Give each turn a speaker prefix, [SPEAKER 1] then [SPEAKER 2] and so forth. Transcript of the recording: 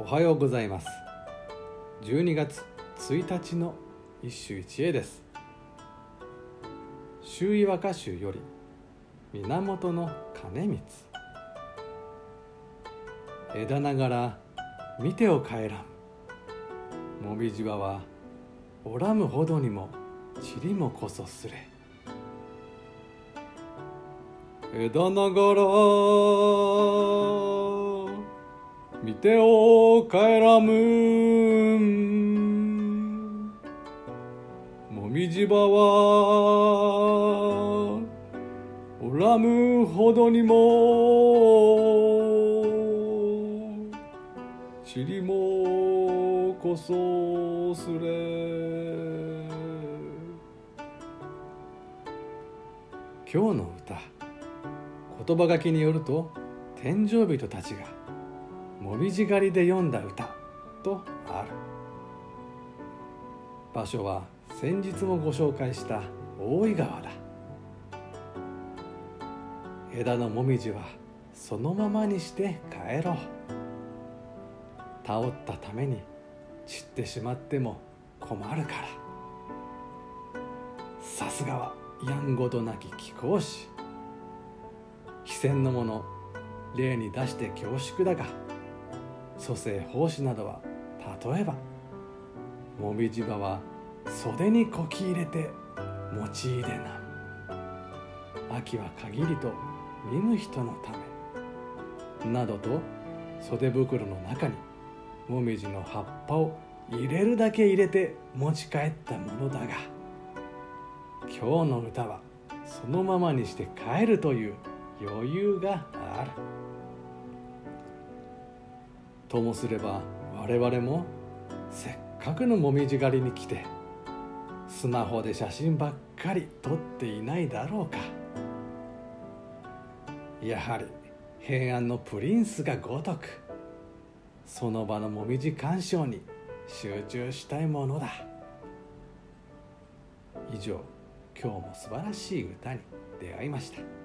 [SPEAKER 1] おはようございます。12月1日の一首一会です。周囲和歌集より源の兼光。枝ながら見てを帰らん。もみじわはおらむほどにも塵もこそすれ。枝ながら見てお帰らむもみじばはおらむほどにも塵もこそすれ。今日の歌言葉書きによると天井人たちがもみじ狩りで読んだ歌とある。場所は先日もご紹介した大井川だ。枝のもみじはそのままにして帰ろう。倒ったために散ってしまっても困るから。さすがはやんごとなき貴公子。非戦のもの例に出して恐縮だが。蘇生奉仕などは例えばもみじ葉は袖にこき入れて用いでな秋は限りと見ぬ人のためなどと袖袋の中にもみじの葉っぱを入れるだけ入れて持ち帰ったものだが今日の歌はそのままにして帰るという余裕があるともすれば我々もせっかくのもみじ狩りに来てスマホで写真ばっかり撮っていないだろうか。やはり平安のプリンスがごとくその場のもみじ鑑賞に集中したいものだ。以上今日も素晴らしい歌に出会いました。